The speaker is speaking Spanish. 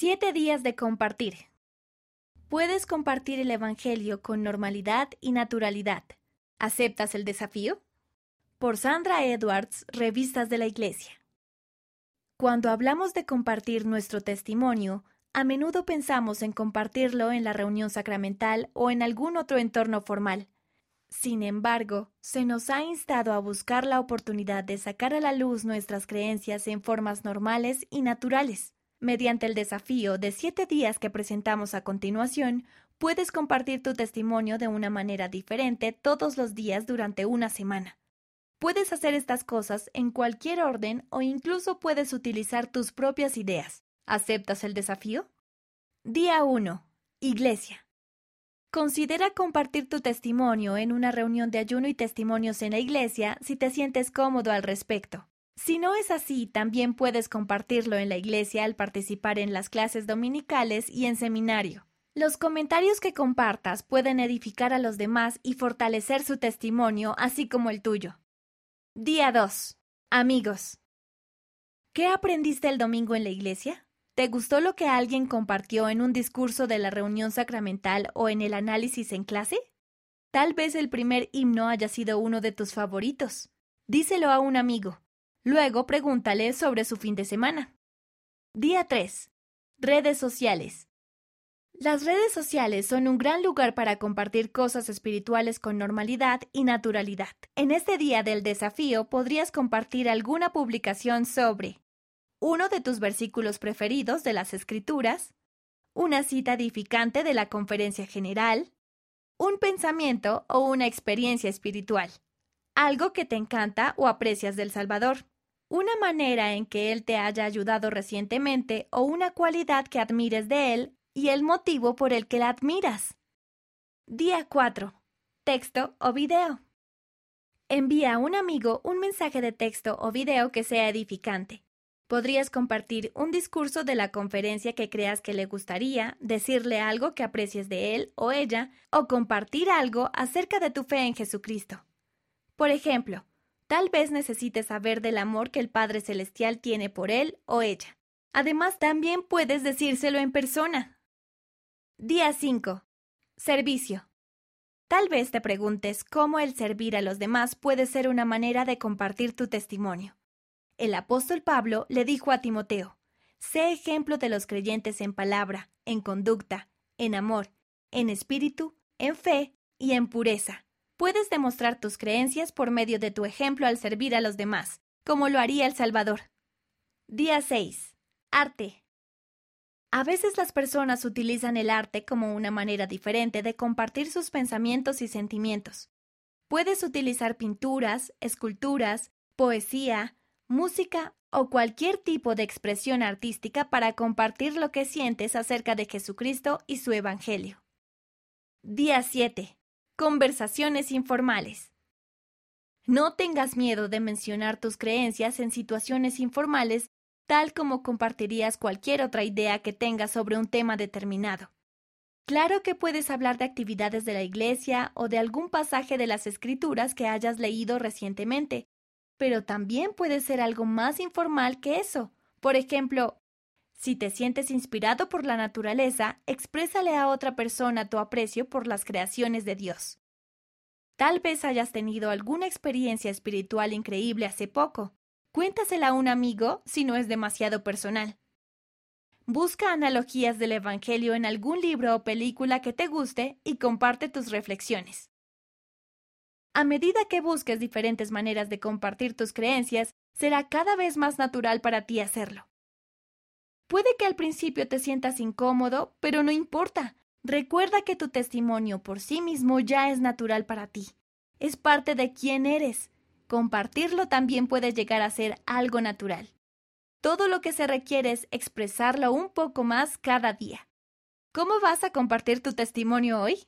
Siete días de compartir. Puedes compartir el Evangelio con normalidad y naturalidad. ¿Aceptas el desafío? Por Sandra Edwards, Revistas de la Iglesia. Cuando hablamos de compartir nuestro testimonio, a menudo pensamos en compartirlo en la reunión sacramental o en algún otro entorno formal. Sin embargo, se nos ha instado a buscar la oportunidad de sacar a la luz nuestras creencias en formas normales y naturales. Mediante el desafío de siete días que presentamos a continuación, puedes compartir tu testimonio de una manera diferente todos los días durante una semana. Puedes hacer estas cosas en cualquier orden o incluso puedes utilizar tus propias ideas. ¿Aceptas el desafío? Día 1. Iglesia. Considera compartir tu testimonio en una reunión de ayuno y testimonios en la iglesia si te sientes cómodo al respecto. Si no es así, también puedes compartirlo en la iglesia al participar en las clases dominicales y en seminario. Los comentarios que compartas pueden edificar a los demás y fortalecer su testimonio, así como el tuyo. Día 2. Amigos. ¿Qué aprendiste el domingo en la iglesia? ¿Te gustó lo que alguien compartió en un discurso de la reunión sacramental o en el análisis en clase? Tal vez el primer himno haya sido uno de tus favoritos. Díselo a un amigo. Luego pregúntale sobre su fin de semana. Día 3. Redes sociales. Las redes sociales son un gran lugar para compartir cosas espirituales con normalidad y naturalidad. En este día del desafío podrías compartir alguna publicación sobre uno de tus versículos preferidos de las Escrituras, una cita edificante de la conferencia general, un pensamiento o una experiencia espiritual, algo que te encanta o aprecias del Salvador una manera en que Él te haya ayudado recientemente o una cualidad que admires de Él y el motivo por el que la admiras. Día 4. Texto o video. Envía a un amigo un mensaje de texto o video que sea edificante. Podrías compartir un discurso de la conferencia que creas que le gustaría, decirle algo que aprecies de él o ella, o compartir algo acerca de tu fe en Jesucristo. Por ejemplo, Tal vez necesites saber del amor que el Padre Celestial tiene por él o ella. Además, también puedes decírselo en persona. Día 5. Servicio. Tal vez te preguntes cómo el servir a los demás puede ser una manera de compartir tu testimonio. El apóstol Pablo le dijo a Timoteo, Sé ejemplo de los creyentes en palabra, en conducta, en amor, en espíritu, en fe y en pureza. Puedes demostrar tus creencias por medio de tu ejemplo al servir a los demás, como lo haría el Salvador. Día 6. Arte. A veces las personas utilizan el arte como una manera diferente de compartir sus pensamientos y sentimientos. Puedes utilizar pinturas, esculturas, poesía, música o cualquier tipo de expresión artística para compartir lo que sientes acerca de Jesucristo y su Evangelio. Día 7. Conversaciones informales. No tengas miedo de mencionar tus creencias en situaciones informales, tal como compartirías cualquier otra idea que tengas sobre un tema determinado. Claro que puedes hablar de actividades de la Iglesia o de algún pasaje de las Escrituras que hayas leído recientemente, pero también puede ser algo más informal que eso. Por ejemplo, si te sientes inspirado por la naturaleza, exprésale a otra persona tu aprecio por las creaciones de Dios. Tal vez hayas tenido alguna experiencia espiritual increíble hace poco. Cuéntasela a un amigo si no es demasiado personal. Busca analogías del Evangelio en algún libro o película que te guste y comparte tus reflexiones. A medida que busques diferentes maneras de compartir tus creencias, será cada vez más natural para ti hacerlo. Puede que al principio te sientas incómodo, pero no importa. Recuerda que tu testimonio por sí mismo ya es natural para ti. Es parte de quién eres. Compartirlo también puede llegar a ser algo natural. Todo lo que se requiere es expresarlo un poco más cada día. ¿Cómo vas a compartir tu testimonio hoy?